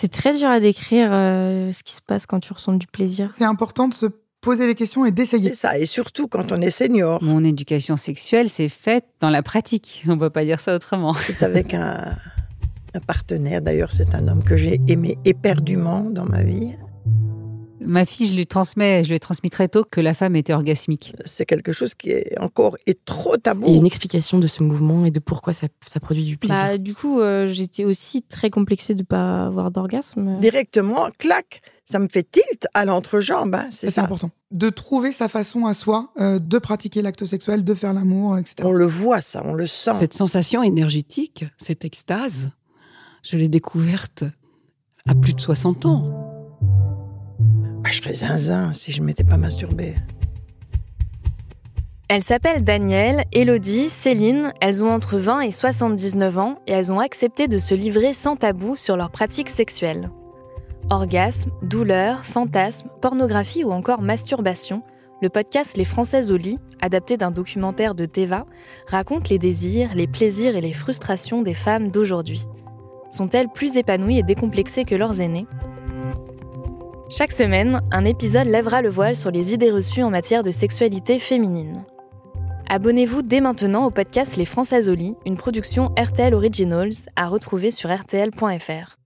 C'est très dur à décrire euh, ce qui se passe quand tu ressens du plaisir. C'est important de se poser les questions et d'essayer. C'est ça, et surtout quand on est senior. Mon éducation sexuelle s'est faite dans la pratique. On ne peut pas dire ça autrement. C'est avec un, un partenaire. D'ailleurs, c'est un homme que j'ai aimé éperdument dans ma vie. Ma fille, je lui transmets, je lui ai transmis très tôt que la femme était orgasmique. C'est quelque chose qui est encore est trop tabou. Il y a une explication de ce mouvement et de pourquoi ça, ça produit du plaisir. Bah, du coup, euh, j'étais aussi très complexée de pas avoir d'orgasme. Directement, clac, ça me fait tilt à l'entrejambe. Hein, c'est C'est ça. important. De trouver sa façon à soi euh, de pratiquer l'acte sexuel, de faire l'amour, etc. On le voit, ça, on le sent. Cette sensation énergétique, cette extase, je l'ai découverte à plus de 60 ans. Ah, je serais zinzin si je m'étais pas masturbée. Elles s'appellent Danielle, Elodie, Céline, elles ont entre 20 et 79 ans et elles ont accepté de se livrer sans tabou sur leurs pratiques sexuelles. Orgasme, douleur, fantasme, pornographie ou encore masturbation, le podcast Les Françaises au lit, adapté d'un documentaire de Teva, raconte les désirs, les plaisirs et les frustrations des femmes d'aujourd'hui. Sont-elles plus épanouies et décomplexées que leurs aînés? Chaque semaine, un épisode lèvera le voile sur les idées reçues en matière de sexualité féminine. Abonnez-vous dès maintenant au podcast Les Françaises au lit, une production RTL Originals à retrouver sur rtl.fr.